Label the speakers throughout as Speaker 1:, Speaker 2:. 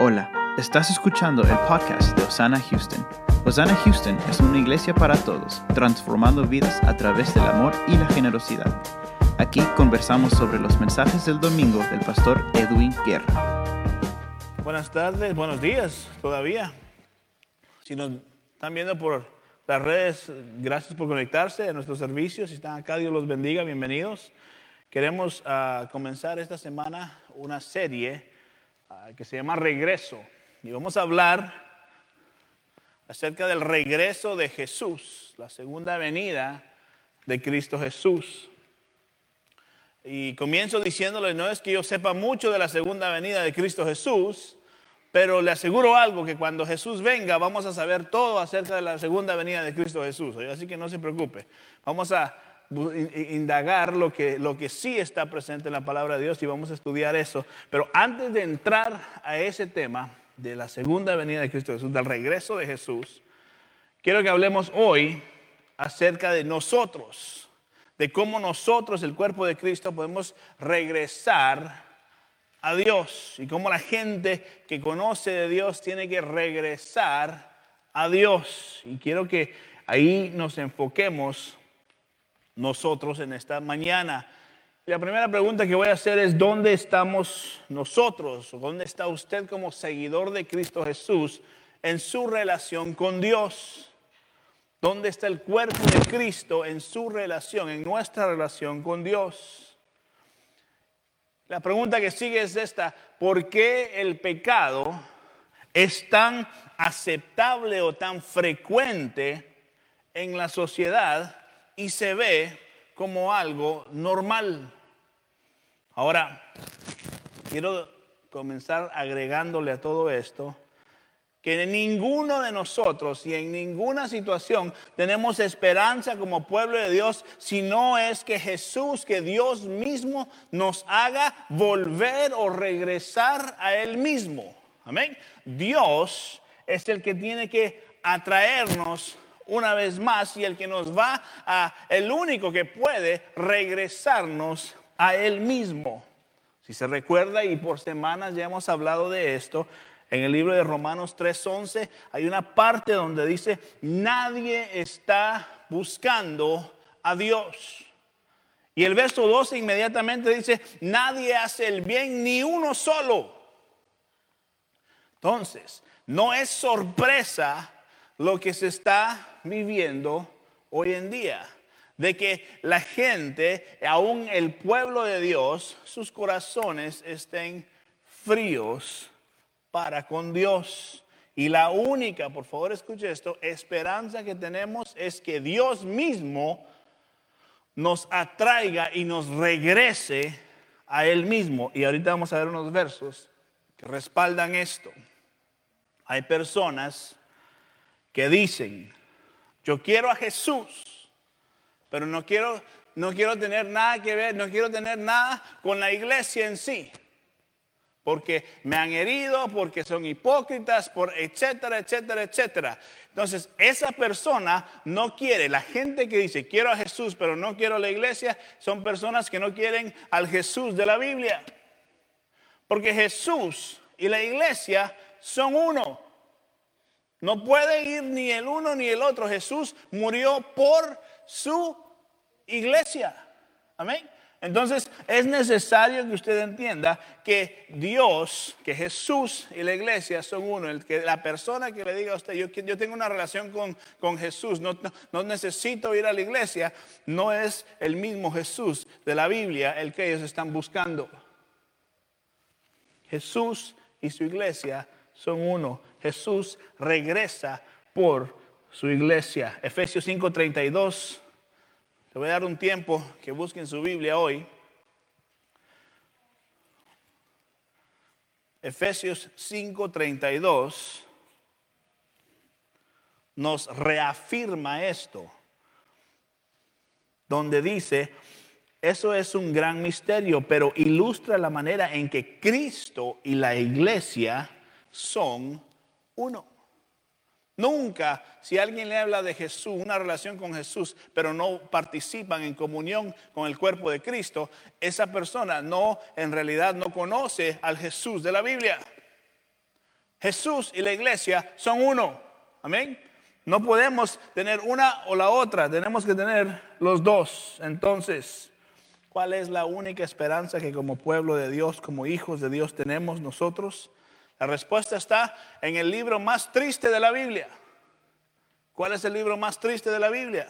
Speaker 1: Hola, estás escuchando el podcast de Osana Houston. Osana Houston es una iglesia para todos, transformando vidas a través del amor y la generosidad. Aquí conversamos sobre los mensajes del domingo del pastor Edwin Guerra.
Speaker 2: Buenas tardes, buenos días todavía. Si nos están viendo por las redes, gracias por conectarse a nuestros servicios. Si están acá, Dios los bendiga, bienvenidos. Queremos ah, comenzar esta semana una serie que se llama Regreso. Y vamos a hablar acerca del regreso de Jesús, la segunda venida de Cristo Jesús. Y comienzo diciéndole, no es que yo sepa mucho de la segunda venida de Cristo Jesús, pero le aseguro algo, que cuando Jesús venga vamos a saber todo acerca de la segunda venida de Cristo Jesús. Así que no se preocupe. Vamos a indagar lo que, lo que sí está presente en la palabra de Dios y vamos a estudiar eso. Pero antes de entrar a ese tema de la segunda venida de Cristo Jesús, del regreso de Jesús, quiero que hablemos hoy acerca de nosotros, de cómo nosotros, el cuerpo de Cristo, podemos regresar a Dios y cómo la gente que conoce de Dios tiene que regresar a Dios. Y quiero que ahí nos enfoquemos nosotros en esta mañana. La primera pregunta que voy a hacer es, ¿dónde estamos nosotros? ¿Dónde está usted como seguidor de Cristo Jesús en su relación con Dios? ¿Dónde está el cuerpo de Cristo en su relación, en nuestra relación con Dios? La pregunta que sigue es esta, ¿por qué el pecado es tan aceptable o tan frecuente en la sociedad y se ve como algo normal. Ahora, quiero comenzar agregándole a todo esto que ninguno de nosotros y en ninguna situación tenemos esperanza como pueblo de Dios si no es que Jesús, que Dios mismo nos haga volver o regresar a Él mismo. Amén. Dios es el que tiene que atraernos una vez más y el que nos va a, el único que puede regresarnos a Él mismo. Si se recuerda, y por semanas ya hemos hablado de esto, en el libro de Romanos 3:11 hay una parte donde dice, nadie está buscando a Dios. Y el verso 12 inmediatamente dice, nadie hace el bien ni uno solo. Entonces, no es sorpresa lo que se está viviendo hoy en día. De que la gente, aún el pueblo de Dios, sus corazones estén fríos para con Dios. Y la única, por favor escuche esto, esperanza que tenemos es que Dios mismo nos atraiga y nos regrese a Él mismo. Y ahorita vamos a ver unos versos que respaldan esto. Hay personas que dicen, yo quiero a Jesús, pero no quiero, no quiero tener nada que ver, no quiero tener nada con la iglesia en sí. Porque me han herido, porque son hipócritas, por etcétera, etcétera, etcétera. Entonces, esa persona no quiere, la gente que dice, quiero a Jesús, pero no quiero a la iglesia, son personas que no quieren al Jesús de la Biblia. Porque Jesús y la iglesia son uno. No puede ir ni el uno ni el otro. Jesús murió por su iglesia. Amén. Entonces es necesario que usted entienda que Dios, que Jesús y la iglesia son uno. El que la persona que le diga a usted, yo, yo tengo una relación con, con Jesús, no, no, necesito ir a la iglesia, no es el mismo Jesús de la Biblia el que ellos están buscando. Jesús y su iglesia son uno. Jesús regresa por su iglesia. Efesios 5:32. Le voy a dar un tiempo que busquen su Biblia hoy. Efesios 5:32 nos reafirma esto, donde dice, eso es un gran misterio, pero ilustra la manera en que Cristo y la iglesia son uno. Nunca, si alguien le habla de Jesús, una relación con Jesús, pero no participan en comunión con el cuerpo de Cristo, esa persona no, en realidad no conoce al Jesús de la Biblia. Jesús y la iglesia son uno. Amén. No podemos tener una o la otra, tenemos que tener los dos. Entonces, ¿cuál es la única esperanza que como pueblo de Dios, como hijos de Dios tenemos nosotros? La respuesta está en el libro más triste de la Biblia. ¿Cuál es el libro más triste de la Biblia?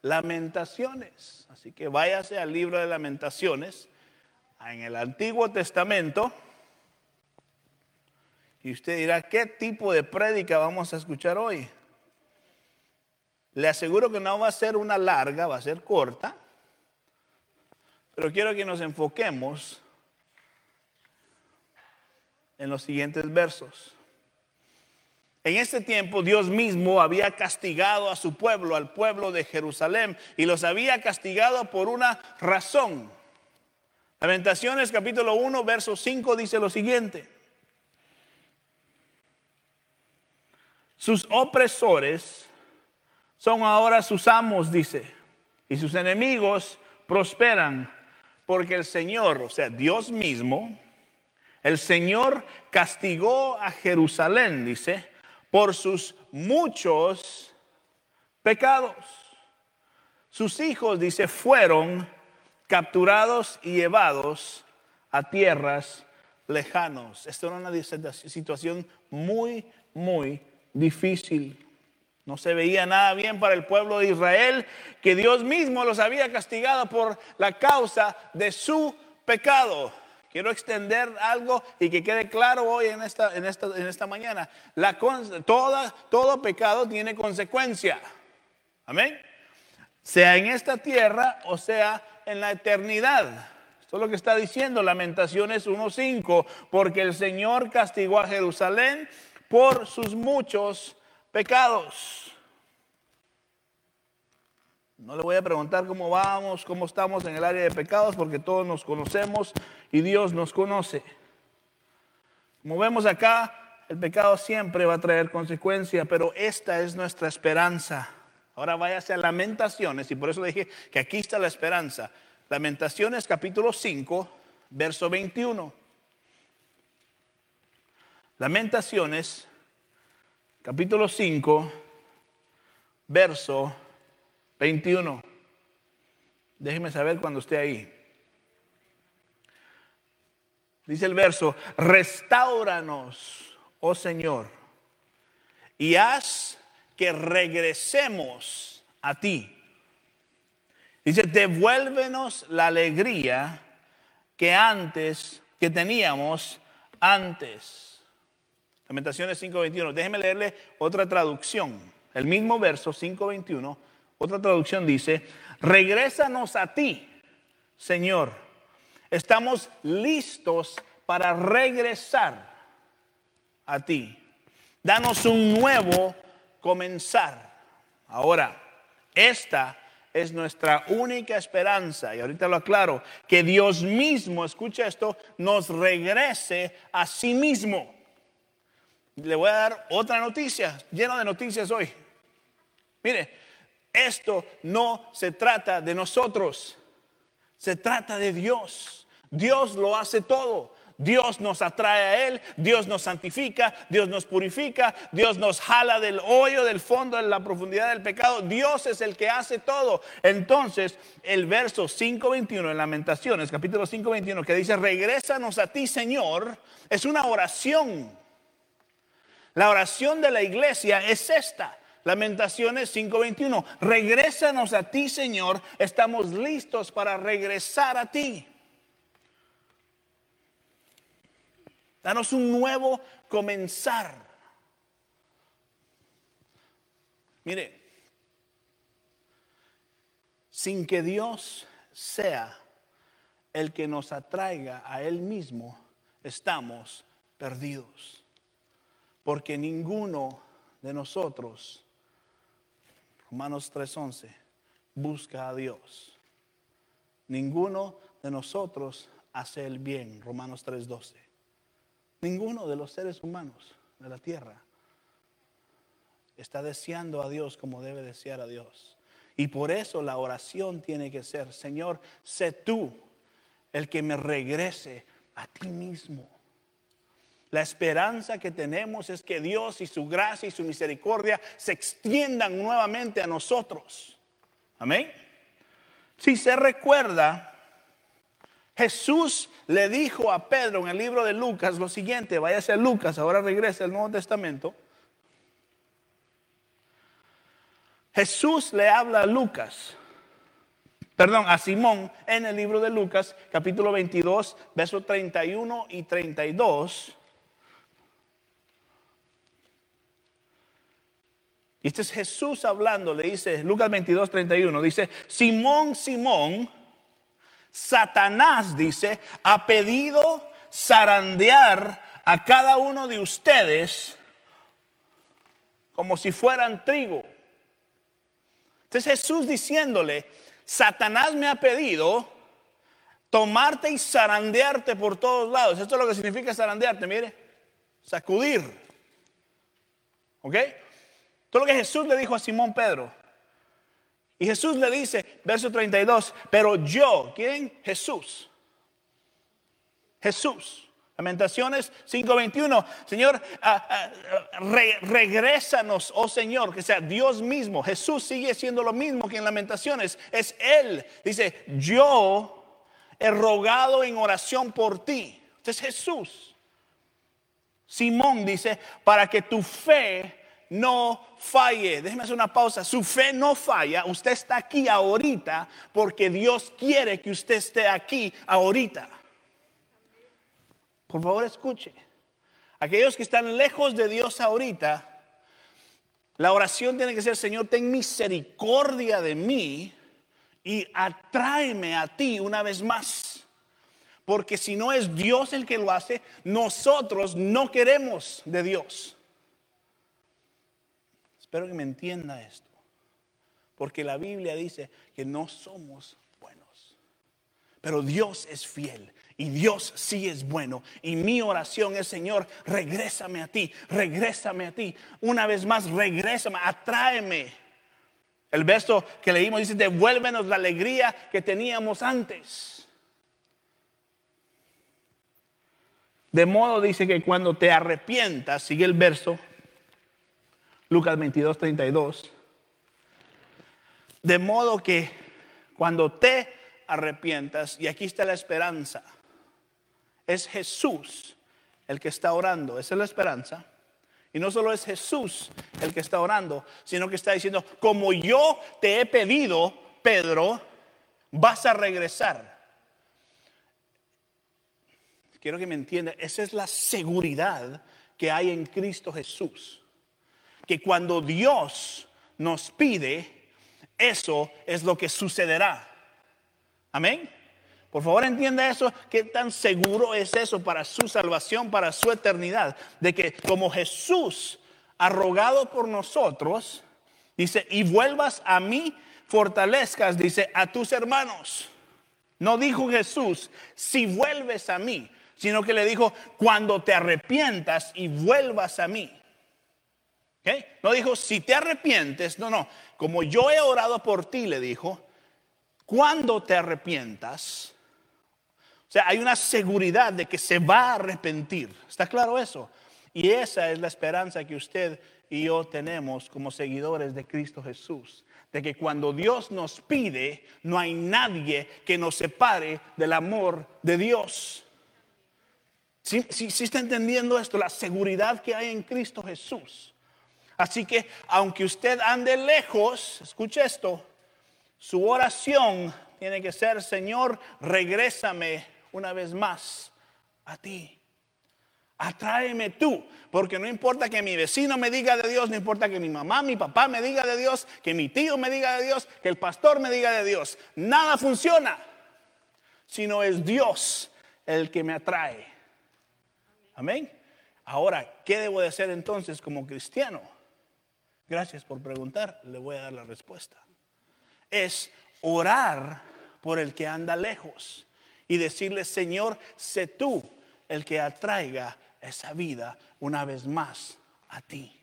Speaker 2: Lamentaciones. Así que váyase al libro de lamentaciones, en el Antiguo Testamento, y usted dirá, ¿qué tipo de prédica vamos a escuchar hoy? Le aseguro que no va a ser una larga, va a ser corta, pero quiero que nos enfoquemos en los siguientes versos. En este tiempo Dios mismo había castigado a su pueblo, al pueblo de Jerusalén, y los había castigado por una razón. Lamentaciones capítulo 1, verso 5 dice lo siguiente. Sus opresores son ahora sus amos, dice, y sus enemigos prosperan, porque el Señor, o sea, Dios mismo, el Señor castigó a Jerusalén, dice, por sus muchos pecados. Sus hijos, dice, fueron capturados y llevados a tierras lejanos. Esto era una situación muy, muy difícil. No se veía nada bien para el pueblo de Israel, que Dios mismo los había castigado por la causa de su pecado. Quiero extender algo y que quede claro hoy en esta, en esta, en esta mañana. La, toda, todo pecado tiene consecuencia. Amén. Sea en esta tierra o sea en la eternidad. Esto es lo que está diciendo Lamentaciones 1.5. Porque el Señor castigó a Jerusalén por sus muchos pecados. No le voy a preguntar cómo vamos, cómo estamos en el área de pecados, porque todos nos conocemos y Dios nos conoce. Como vemos acá, el pecado siempre va a traer consecuencias, pero esta es nuestra esperanza. Ahora váyase a Lamentaciones, y por eso dije que aquí está la esperanza. Lamentaciones capítulo 5, verso 21. Lamentaciones, capítulo 5, verso 21. Déjeme saber cuando esté ahí. Dice el verso, restauranos, oh Señor, y haz que regresemos a ti. Dice, devuélvenos la alegría que antes, que teníamos antes. Lamentaciones 5.21. Déjeme leerle otra traducción. El mismo verso 5.21. Otra traducción dice, regrésanos a ti, Señor. Estamos listos para regresar a ti. Danos un nuevo comenzar. Ahora, esta es nuestra única esperanza, y ahorita lo aclaro, que Dios mismo, escucha esto, nos regrese a sí mismo. Le voy a dar otra noticia, lleno de noticias hoy. Mire, esto no se trata de nosotros, se trata de Dios. Dios lo hace todo. Dios nos atrae a Él, Dios nos santifica, Dios nos purifica, Dios nos jala del hoyo, del fondo, de la profundidad del pecado. Dios es el que hace todo. Entonces, el verso 5.21 en Lamentaciones, capítulo 5.21, que dice, regrésanos a ti, Señor, es una oración la oración de la iglesia es esta. Lamentaciones 5:21. Regrésanos a ti, Señor. Estamos listos para regresar a ti. Danos un nuevo comenzar. Mire, sin que Dios sea el que nos atraiga a Él mismo, estamos perdidos porque ninguno de nosotros, Romanos 3:11, busca a Dios. Ninguno de nosotros hace el bien, Romanos 3:12. Ninguno de los seres humanos de la tierra está deseando a Dios como debe desear a Dios. Y por eso la oración tiene que ser, Señor, sé tú el que me regrese a ti mismo. La esperanza que tenemos es que Dios y su gracia y su misericordia se extiendan nuevamente a nosotros. Amén. Si se recuerda, Jesús le dijo a Pedro en el libro de Lucas lo siguiente, váyase a Lucas, ahora regresa al Nuevo Testamento. Jesús le habla a Lucas, perdón, a Simón en el libro de Lucas, capítulo 22, versos 31 y 32. Y este es Jesús hablando, le dice, Lucas 22, 31, dice, Simón, Simón, Satanás, dice, ha pedido zarandear a cada uno de ustedes como si fueran trigo. Entonces Jesús diciéndole, Satanás me ha pedido tomarte y zarandearte por todos lados. Esto es lo que significa zarandearte, mire, sacudir. ¿Ok? Todo lo que Jesús le dijo a Simón Pedro. Y Jesús le dice, verso 32, pero yo, ¿quién? Jesús. Jesús. Lamentaciones 5:21, Señor, ah, ah, regrésanos, oh Señor, que sea Dios mismo. Jesús sigue siendo lo mismo que en Lamentaciones. Es Él. Dice, yo he rogado en oración por ti. Entonces Jesús. Simón dice, para que tu fe no falle. Déjeme hacer una pausa. Su fe no falla. Usted está aquí ahorita porque Dios quiere que usted esté aquí ahorita. Por favor, escuche. Aquellos que están lejos de Dios ahorita, la oración tiene que ser, Señor, ten misericordia de mí y atráeme a ti una vez más. Porque si no es Dios el que lo hace, nosotros no queremos de Dios. Espero que me entienda esto. Porque la Biblia dice que no somos buenos. Pero Dios es fiel y Dios sí es bueno. Y mi oración es, Señor, regrésame a ti, regrésame a ti. Una vez más, regrésame, atráeme. El verso que leímos dice, devuélvenos la alegría que teníamos antes. De modo dice que cuando te arrepientas, sigue el verso, Lucas 22, 32. De modo que cuando te arrepientas, y aquí está la esperanza, es Jesús el que está orando, esa es la esperanza. Y no solo es Jesús el que está orando, sino que está diciendo, como yo te he pedido, Pedro, vas a regresar. Quiero que me entienda, esa es la seguridad que hay en Cristo Jesús que cuando Dios nos pide, eso es lo que sucederá. Amén. Por favor, entienda eso, qué tan seguro es eso para su salvación, para su eternidad, de que como Jesús ha rogado por nosotros, dice, y vuelvas a mí, fortalezcas, dice, a tus hermanos. No dijo Jesús, si vuelves a mí, sino que le dijo, cuando te arrepientas y vuelvas a mí. No dijo, si te arrepientes, no, no, como yo he orado por ti, le dijo, cuando te arrepientas, o sea, hay una seguridad de que se va a arrepentir. ¿Está claro eso? Y esa es la esperanza que usted y yo tenemos como seguidores de Cristo Jesús. De que cuando Dios nos pide, no hay nadie que nos separe del amor de Dios. Si ¿Sí, está entendiendo esto? La seguridad que hay en Cristo Jesús. Así que aunque usted ande lejos, escuche esto, su oración tiene que ser, Señor, regrésame una vez más a ti. Atráeme tú, porque no importa que mi vecino me diga de Dios, no importa que mi mamá, mi papá me diga de Dios, que mi tío me diga de Dios, que el pastor me diga de Dios. Nada funciona, sino es Dios el que me atrae. Amén. Ahora, ¿qué debo de hacer entonces como cristiano? Gracias por preguntar, le voy a dar la respuesta. Es orar por el que anda lejos y decirle, Señor, sé tú el que atraiga esa vida una vez más a ti.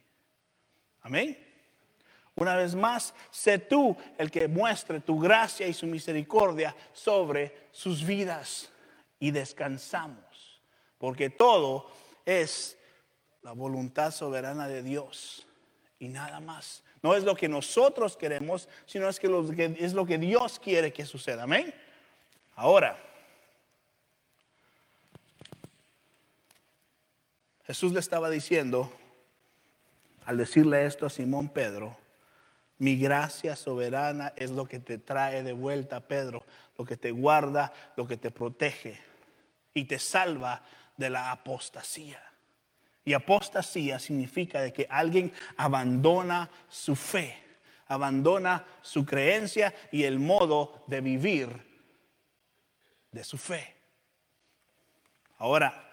Speaker 2: Amén. Una vez más, sé tú el que muestre tu gracia y su misericordia sobre sus vidas y descansamos, porque todo es la voluntad soberana de Dios y nada más. No es lo que nosotros queremos, sino es, que lo que es lo que Dios quiere que suceda. Amén. Ahora, Jesús le estaba diciendo, al decirle esto a Simón Pedro, mi gracia soberana es lo que te trae de vuelta, Pedro, lo que te guarda, lo que te protege y te salva de la apostasía. Y apostasía significa de que alguien abandona su fe, abandona su creencia y el modo de vivir de su fe. Ahora,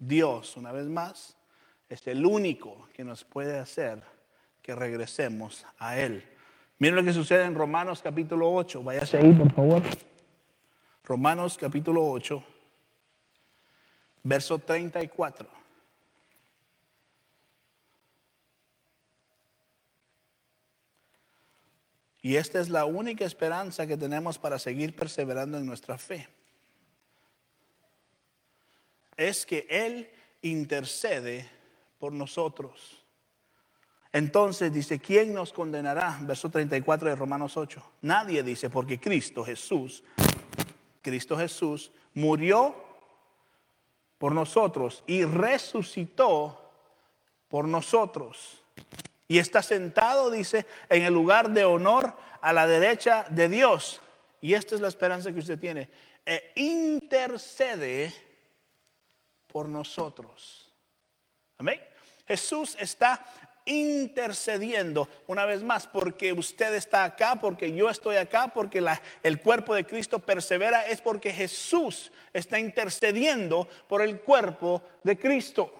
Speaker 2: Dios, una vez más, es el único que nos puede hacer que regresemos a Él. Miren lo que sucede en Romanos capítulo 8. Váyase ahí, por favor. Romanos capítulo 8, verso 34. Y esta es la única esperanza que tenemos para seguir perseverando en nuestra fe. Es que Él intercede por nosotros. Entonces dice, ¿quién nos condenará? Verso 34 de Romanos 8. Nadie dice, porque Cristo Jesús, Cristo Jesús murió por nosotros y resucitó por nosotros. Y está sentado, dice, en el lugar de honor a la derecha de Dios. Y esta es la esperanza que usted tiene. E intercede por nosotros. Amén. Jesús está intercediendo una vez más porque usted está acá, porque yo estoy acá, porque el cuerpo de Cristo persevera, es porque Jesús está intercediendo por el cuerpo de Cristo.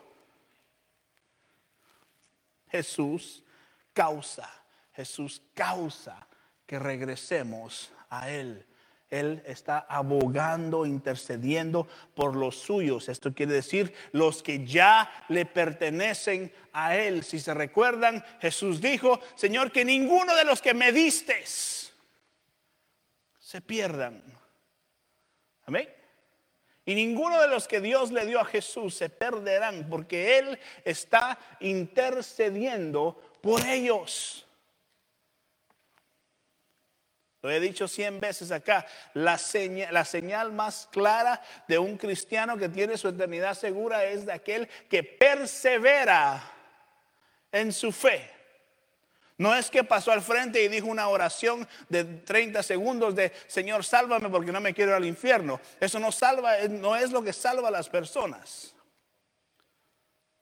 Speaker 2: Jesús causa, Jesús causa que regresemos a Él. Él está abogando, intercediendo por los suyos. Esto quiere decir los que ya le pertenecen a Él. Si se recuerdan, Jesús dijo, Señor, que ninguno de los que me distes se pierdan. Amén. Y ninguno de los que Dios le dio a Jesús se perderán porque Él está intercediendo por ellos. Lo he dicho cien veces acá, la señal, la señal más clara de un cristiano que tiene su eternidad segura es de aquel que persevera en su fe. No es que pasó al frente y dijo una oración de 30 segundos de Señor, sálvame porque no me quiero ir al infierno. Eso no salva, no es lo que salva a las personas.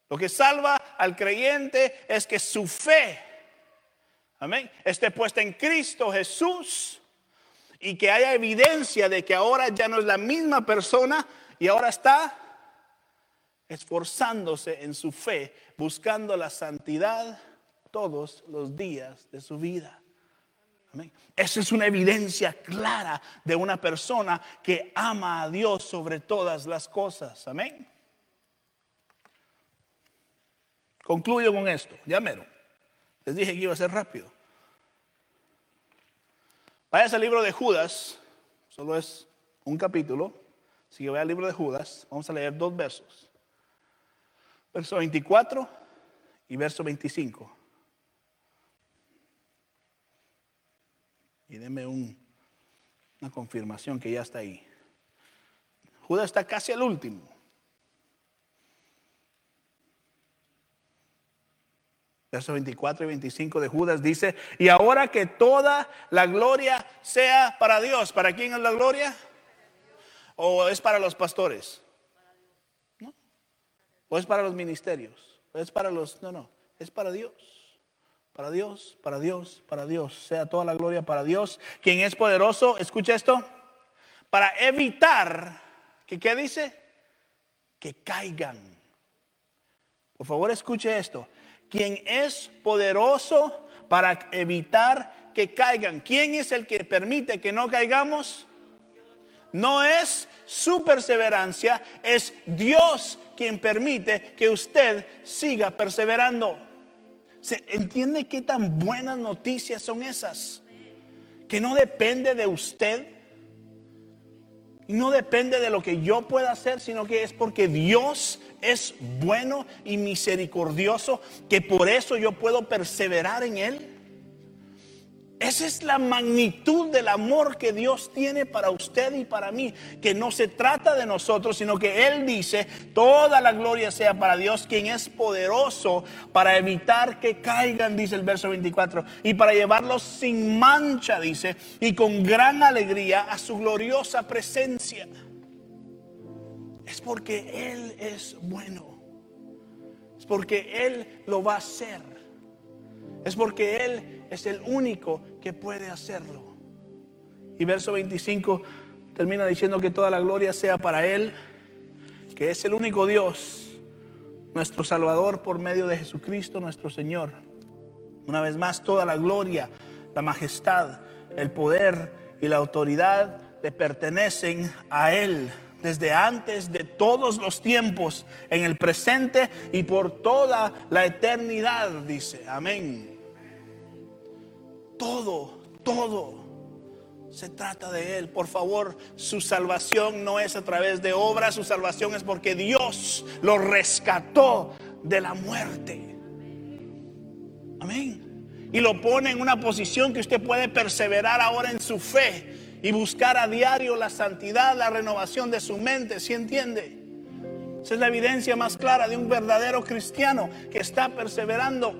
Speaker 2: Lo que salva al creyente es que su fe Amén. Esté puesta en Cristo Jesús y que haya evidencia de que ahora ya no es la misma persona y ahora está esforzándose en su fe, buscando la santidad todos los días de su vida. Amén. Esa es una evidencia clara de una persona que ama a Dios sobre todas las cosas. Amén. Concluyo con esto, ya mero. Les dije que iba a ser rápido. Vaya al libro de Judas, solo es un capítulo. Si yo voy al libro de Judas, vamos a leer dos versos. Verso 24 y verso 25. Y deme una confirmación que ya está ahí. Judas está casi al último. Versos 24 y 25 de Judas dice, y ahora que toda la gloria sea para Dios, ¿para quién es la gloria? ¿O es para los pastores? ¿O es para los ministerios? ¿O es para los... No, no, es para Dios. Para Dios, para Dios, para Dios. Sea toda la gloria para Dios. Quien es poderoso, escucha esto, para evitar, que ¿qué dice? Que caigan. Por favor, escuche esto quien es poderoso para evitar que caigan. ¿Quién es el que permite que no caigamos? No es su perseverancia, es Dios quien permite que usted siga perseverando. ¿Se entiende qué tan buenas noticias son esas? Que no depende de usted, Y no depende de lo que yo pueda hacer, sino que es porque Dios es bueno y misericordioso, que por eso yo puedo perseverar en Él. Esa es la magnitud del amor que Dios tiene para usted y para mí, que no se trata de nosotros, sino que Él dice, toda la gloria sea para Dios, quien es poderoso para evitar que caigan, dice el verso 24, y para llevarlos sin mancha, dice, y con gran alegría a su gloriosa presencia. Es porque Él es bueno, es porque Él lo va a hacer, es porque Él es el único puede hacerlo. Y verso 25 termina diciendo que toda la gloria sea para Él, que es el único Dios, nuestro Salvador por medio de Jesucristo nuestro Señor. Una vez más, toda la gloria, la majestad, el poder y la autoridad le pertenecen a Él desde antes de todos los tiempos, en el presente y por toda la eternidad, dice. Amén. Todo, todo se trata de Él. Por favor, su salvación no es a través de obras, su salvación es porque Dios lo rescató de la muerte. Amén. Y lo pone en una posición que usted puede perseverar ahora en su fe y buscar a diario la santidad, la renovación de su mente, ¿sí entiende? Esa es la evidencia más clara de un verdadero cristiano que está perseverando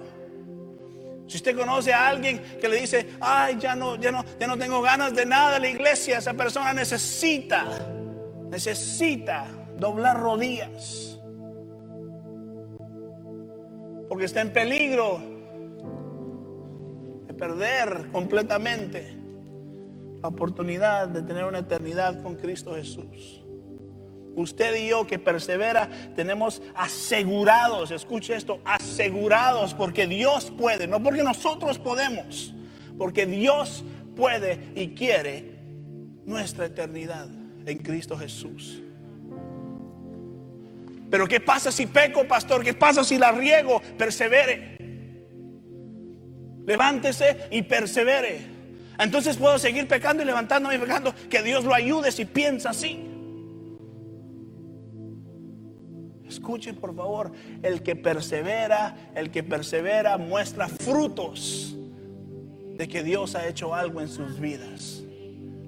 Speaker 2: si usted conoce a alguien que le dice, ay, ya no, ya no, ya no tengo ganas de nada la iglesia, esa persona necesita, necesita doblar rodillas. Porque está en peligro de perder completamente la oportunidad de tener una eternidad con Cristo Jesús. Usted y yo que persevera, tenemos asegurados, escuche esto, asegurados porque Dios puede, no porque nosotros podemos, porque Dios puede y quiere nuestra eternidad en Cristo Jesús. Pero ¿qué pasa si peco, pastor? ¿Qué pasa si la riego? Persevere. Levántese y persevere. Entonces puedo seguir pecando y levantándome y pecando. Que Dios lo ayude si piensa así. Escuche por favor, el que persevera, el que persevera muestra frutos de que Dios ha hecho algo en sus vidas.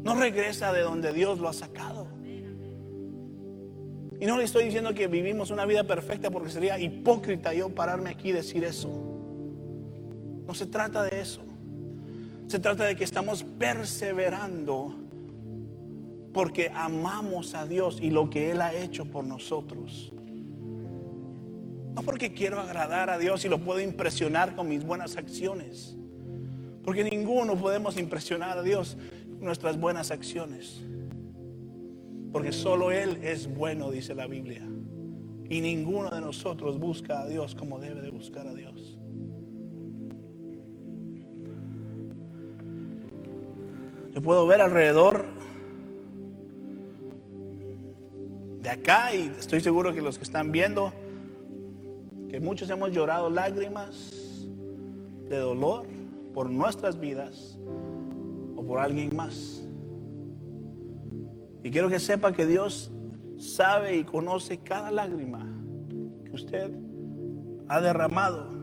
Speaker 2: No regresa de donde Dios lo ha sacado. Y no le estoy diciendo que vivimos una vida perfecta porque sería hipócrita yo pararme aquí y decir eso. No se trata de eso. Se trata de que estamos perseverando porque amamos a Dios y lo que Él ha hecho por nosotros. No porque quiero agradar a Dios y lo puedo impresionar con mis buenas acciones. Porque ninguno podemos impresionar a Dios con nuestras buenas acciones. Porque solo Él es bueno, dice la Biblia. Y ninguno de nosotros busca a Dios como debe de buscar a Dios. Yo puedo ver alrededor de acá y estoy seguro que los que están viendo que muchos hemos llorado lágrimas de dolor por nuestras vidas o por alguien más. Y quiero que sepa que Dios sabe y conoce cada lágrima que usted ha derramado.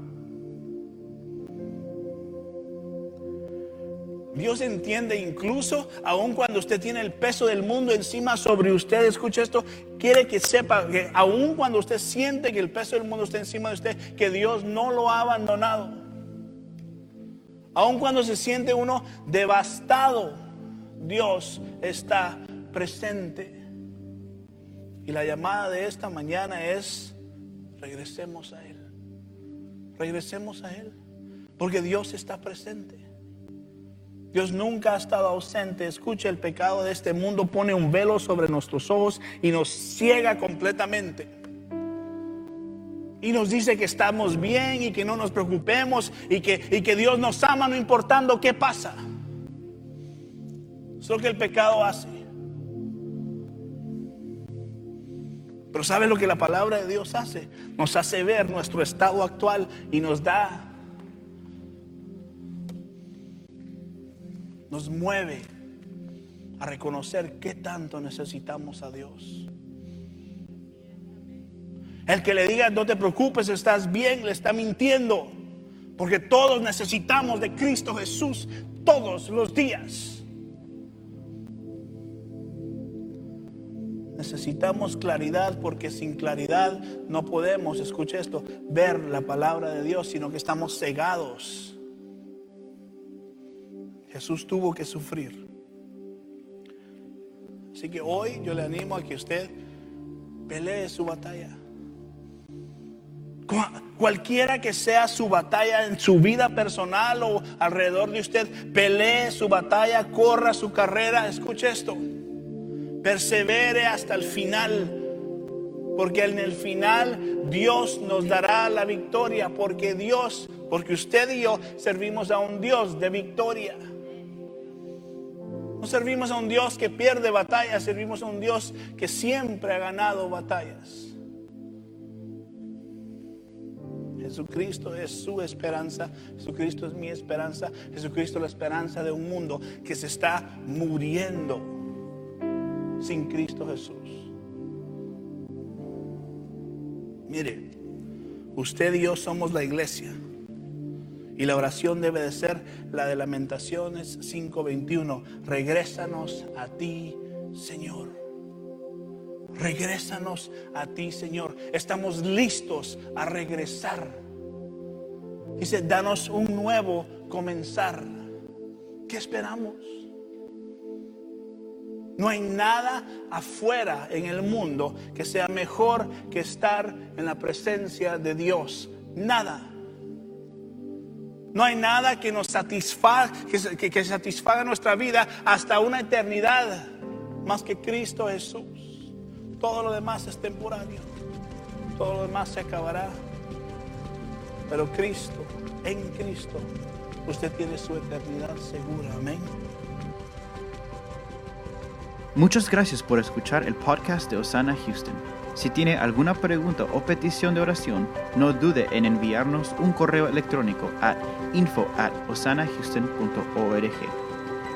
Speaker 2: Dios entiende incluso, aun cuando usted tiene el peso del mundo encima sobre usted, escucha esto, quiere que sepa que aun cuando usted siente que el peso del mundo está encima de usted, que Dios no lo ha abandonado. Aun cuando se siente uno devastado, Dios está presente. Y la llamada de esta mañana es, regresemos a Él. Regresemos a Él. Porque Dios está presente. Dios nunca ha estado ausente. Escucha, el pecado de este mundo pone un velo sobre nuestros ojos y nos ciega completamente. Y nos dice que estamos bien y que no nos preocupemos y que, y que Dios nos ama no importando qué pasa. Es lo que el pecado hace. Pero ¿sabe lo que la palabra de Dios hace? Nos hace ver nuestro estado actual y nos da nos mueve, a reconocer qué tanto necesitamos a Dios. El que le diga, no te preocupes, estás bien, le está mintiendo. Porque todos necesitamos de Cristo Jesús todos los días. Necesitamos claridad porque sin claridad no podemos, escuche esto, ver la palabra de Dios, sino que estamos cegados. Jesús tuvo que sufrir. Así que hoy yo le animo a que usted pelee su batalla. Cualquiera que sea su batalla en su vida personal o alrededor de usted, pelee su batalla, corra su carrera. Escuche esto. Persevere hasta el final. Porque en el final Dios nos dará la victoria. Porque Dios, porque usted y yo servimos a un Dios de victoria. No servimos a un Dios que pierde batallas, servimos a un Dios que siempre ha ganado batallas. Jesucristo es su esperanza, Jesucristo es mi esperanza, Jesucristo es la esperanza de un mundo que se está muriendo sin Cristo Jesús. Mire, usted y yo somos la iglesia. Y la oración debe de ser la de Lamentaciones 5:21. Regrésanos a ti, Señor. Regrésanos a ti, Señor. Estamos listos a regresar. Dice, danos un nuevo comenzar. ¿Qué esperamos? No hay nada afuera en el mundo que sea mejor que estar en la presencia de Dios. Nada. No hay nada que nos satisfaga, que, que satisfaga nuestra vida hasta una eternidad más que Cristo Jesús. Todo lo demás es temporario. Todo lo demás se acabará. Pero Cristo, en Cristo, usted tiene su eternidad segura. Amén.
Speaker 1: Muchas gracias por escuchar el podcast de Osana Houston. Si tiene alguna pregunta o petición de oración, no dude en enviarnos un correo electrónico a info at.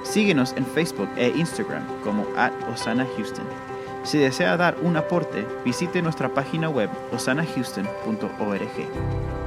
Speaker 1: Síguenos en Facebook e Instagram como at Osana Houston. Si desea dar un aporte, visite nuestra página web osanahouston.org.